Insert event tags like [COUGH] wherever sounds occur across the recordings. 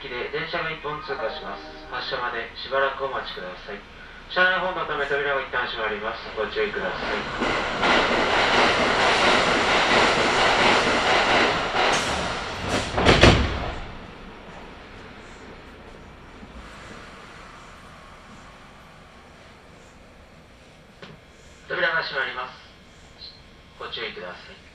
駅で電車が1本通過します。発車までしばらくお待ちください。車内本のため扉を一旦閉まります。ご注意ください扉が閉まりますご注意ください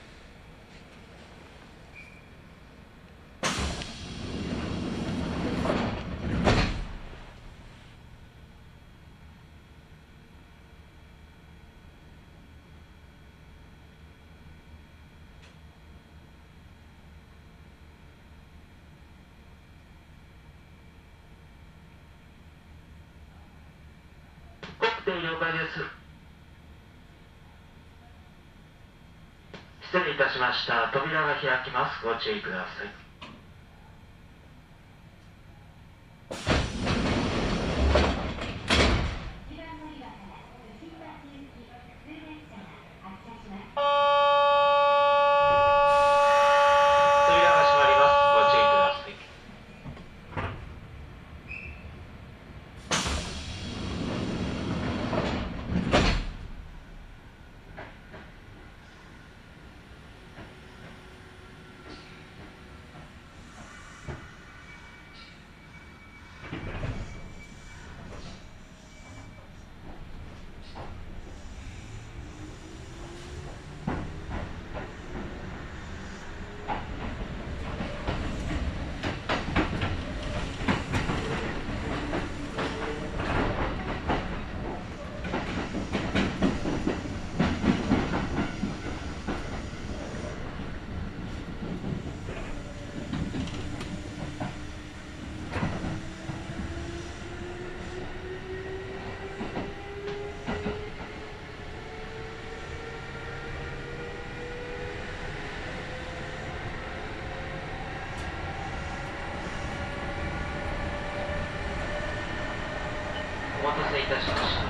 コックテル了解です。失礼いたしました。扉が開きます。ご注意ください扉が閉まりますご注意くださいお待たせいたしました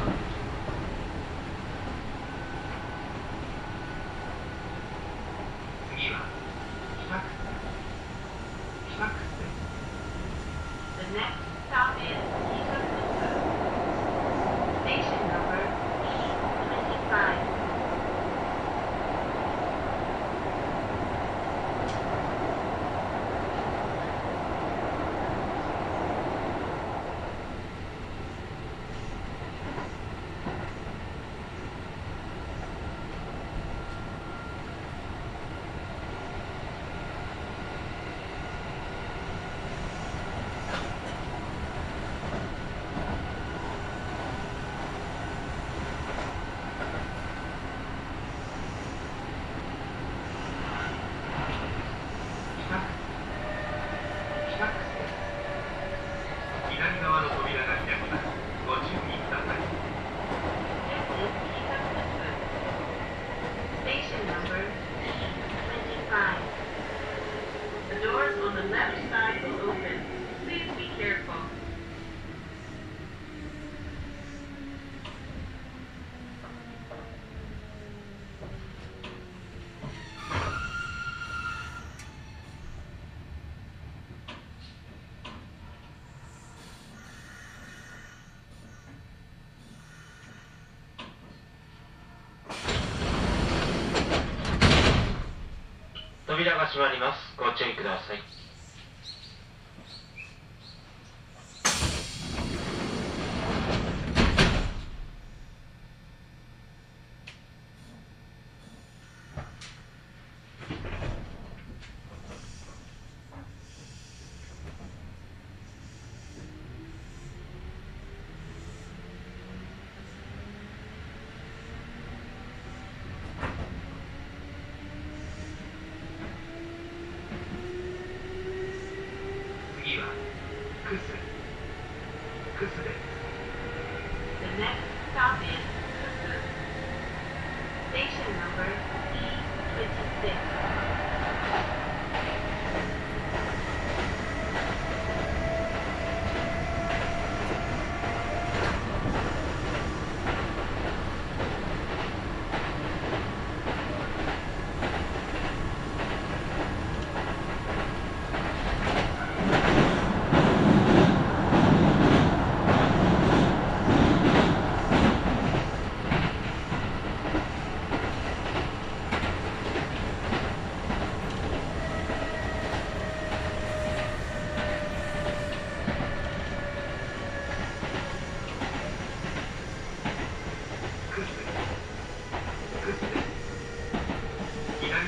次は北区北区 The next stop is Kitakusa. Station number E25. 北区北区左側の扉が開きますご注意ください This is Kitakusa. Station number E25. The doors on the left side will open. Please be careful. 扉が閉まります。ご注意ください。Stop is Station number E26.「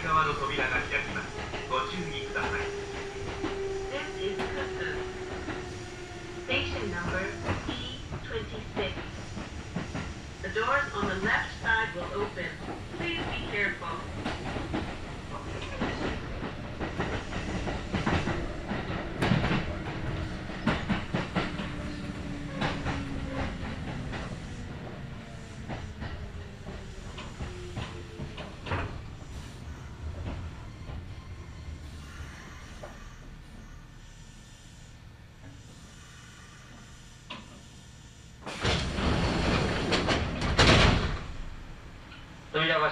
側の扉が開きます。ご注意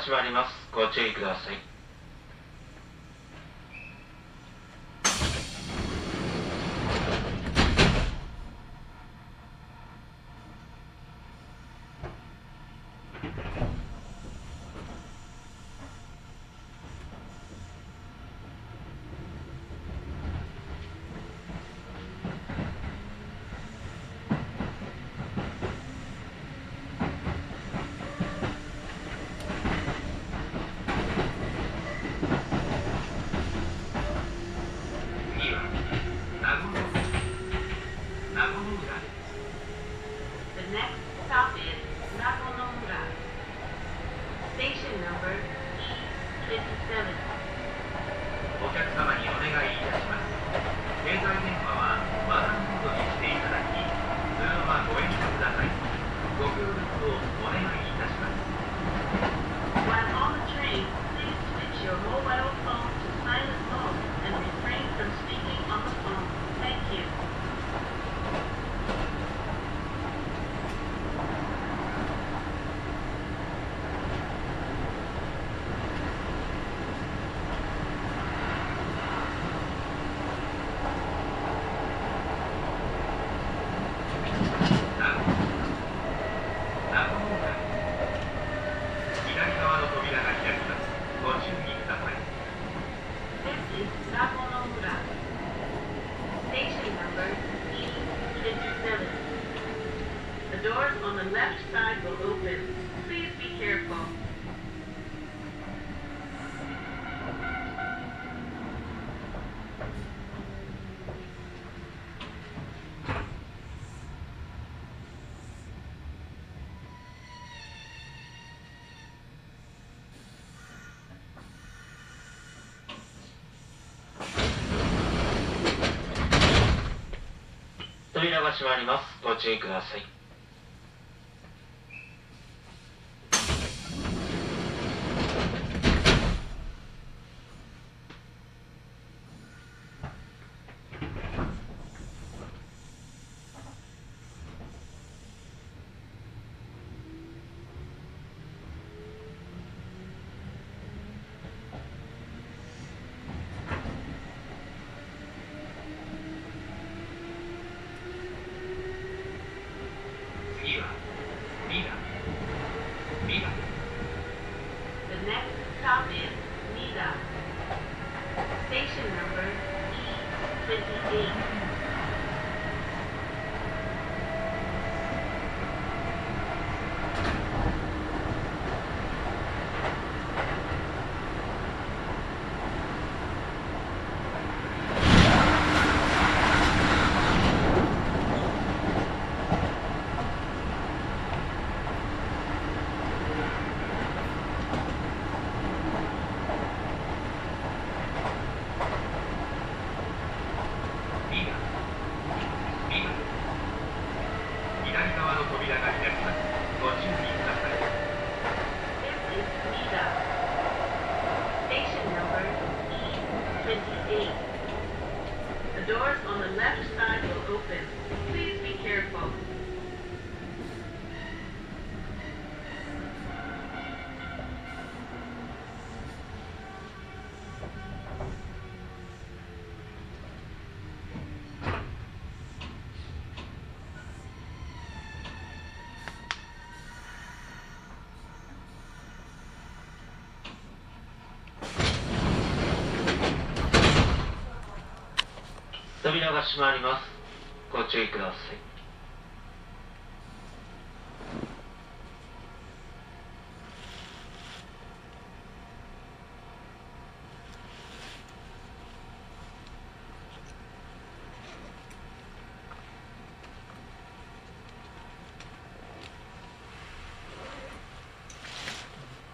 しまります。ご注意ください。扉が閉まります。ご注意ください。逃しもあります。ご注意ください。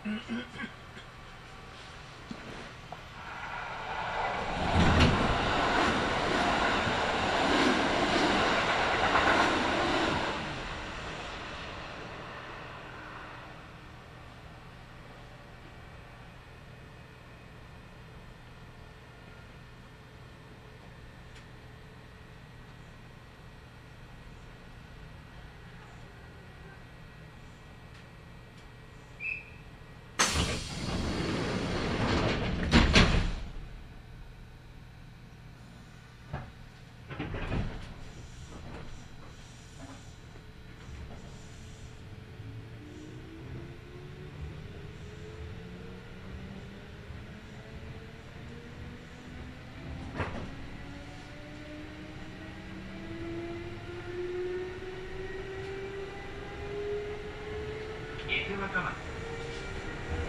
Mm-hmm. [LAUGHS] 伊勢若松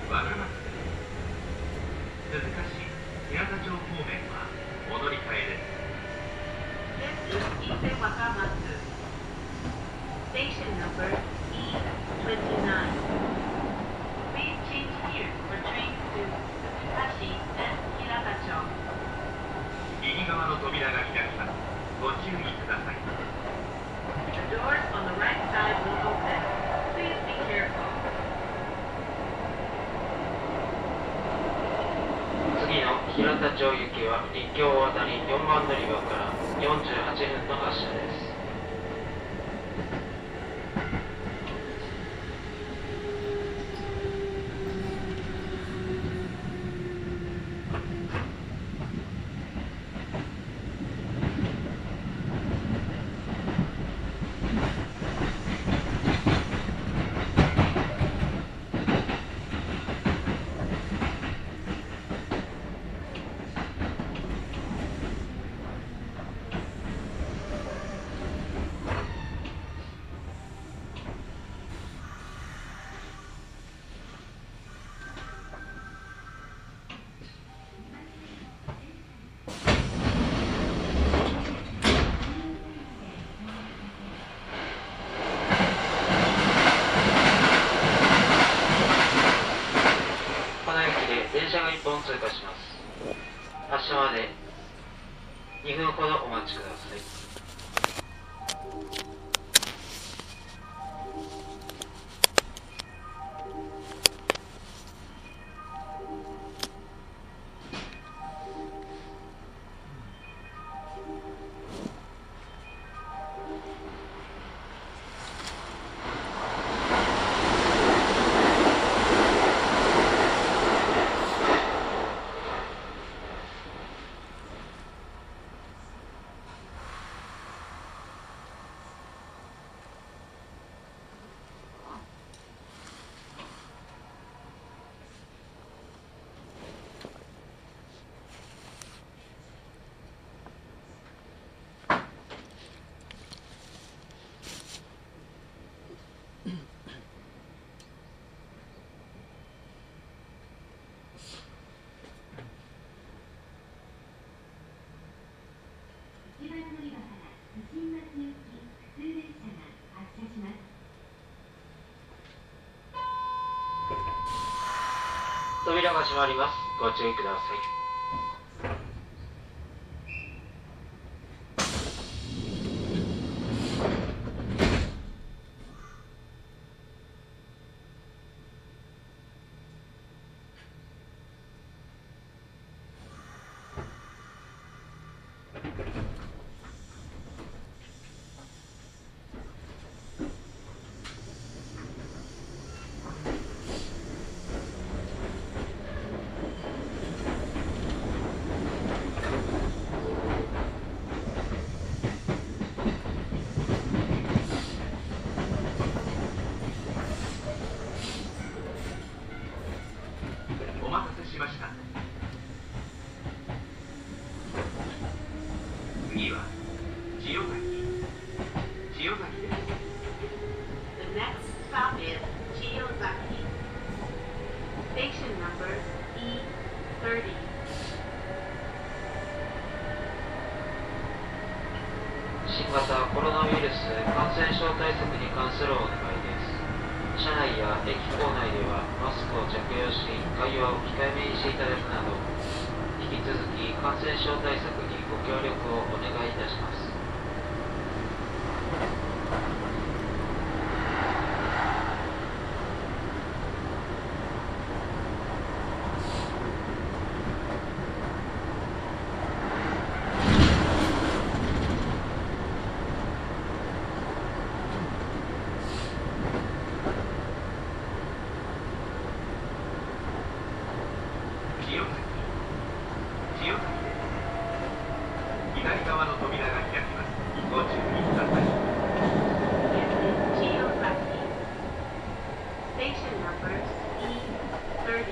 和田松鈴鹿市平田町方面はお乗り換えです This is Ise Wakamatsu. Station number E29. Please change here for train to Hashi and 平田町右側の扉が開きますご注意ください The doors on the right side will open. Please be careful. 次の平田町行きは立教を渡り4番乗り場から48分の発車です。扉が閉まります。ご注意くださいお待たせしました次は千代崎千代崎です The next stop is Chiyozaki. Station number E30. 新型コロナウイルス感染症対策に関するお願いです車内や駅構内ではマスクを着用し会話を控えめにしていただくなど引き続き感染症対策にご協力をお願いいたします清崎清崎です左側の扉が開きますご注意ください This is Chiyosaki. Station number E30.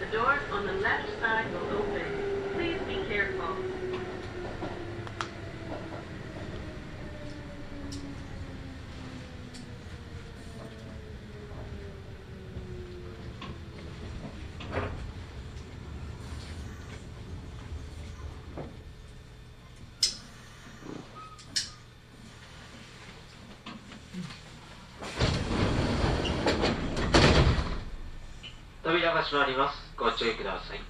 The doors on the left side will open. Please be careful. 扉が閉まります。ご注意ください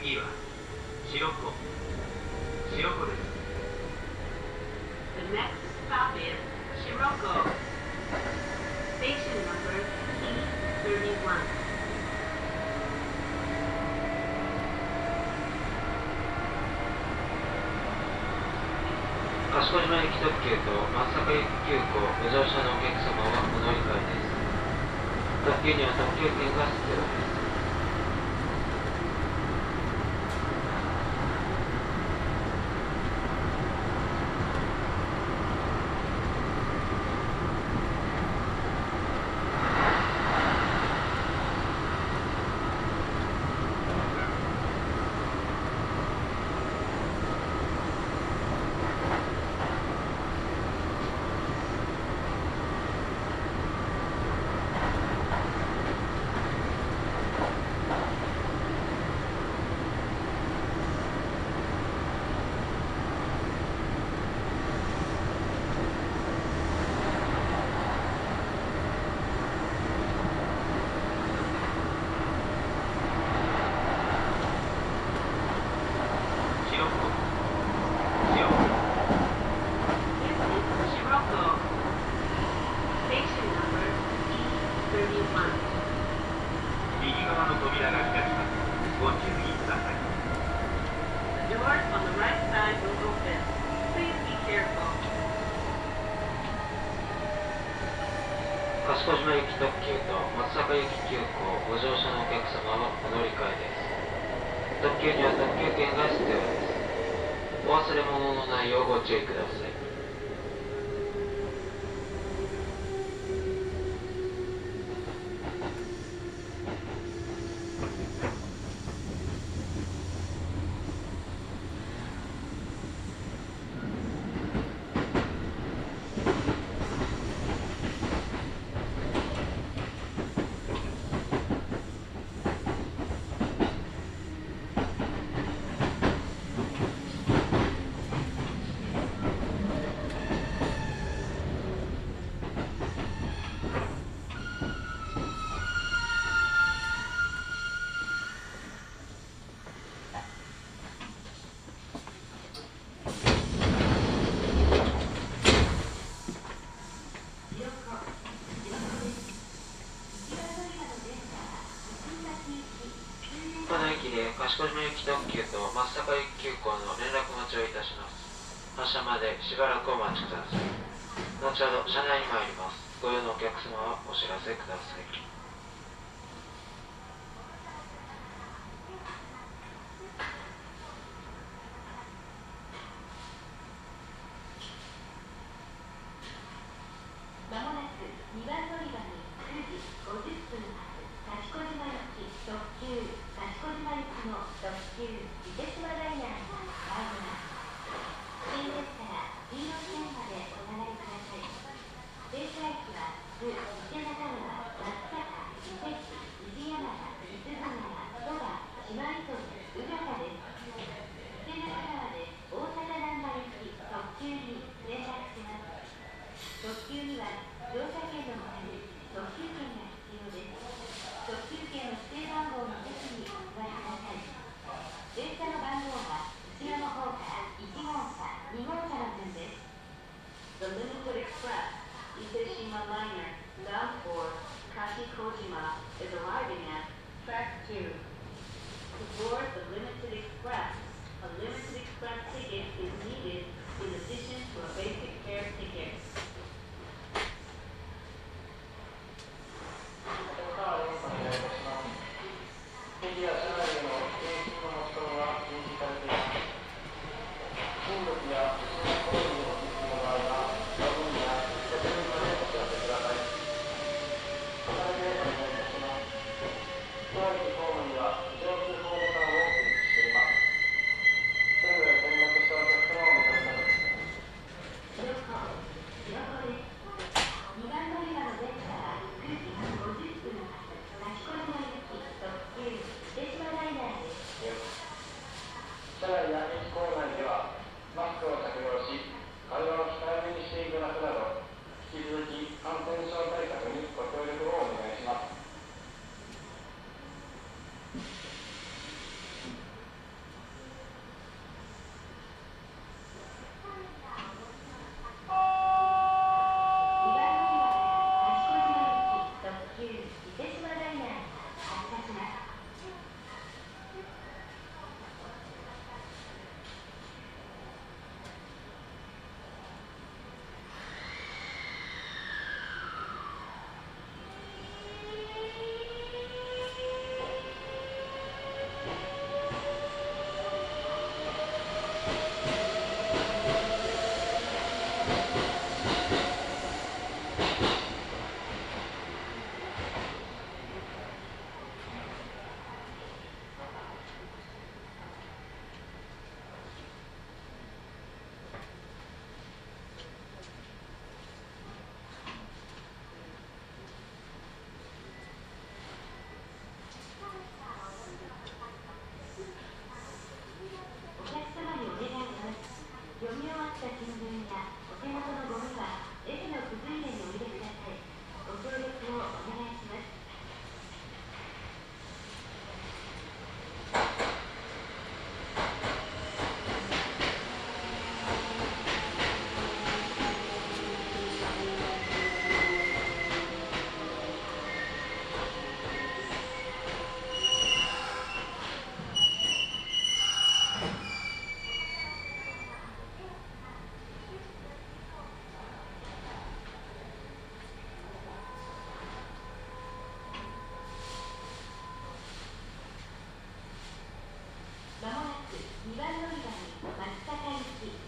次は白子白子です The next stop is Shiroko. Station number E31. 賢島駅特急と松阪駅急行ご乗車のお客様はお乗り換えです。特急には特急券が必要です。駅で賢島駅特急と松阪行き急行の連絡待ちをいたします。発車までしばらくお待ちください。後ほど車内に参ります。ご用のお客様はお知らせください。được yên lành Yeah. 番乗り場に松坂行き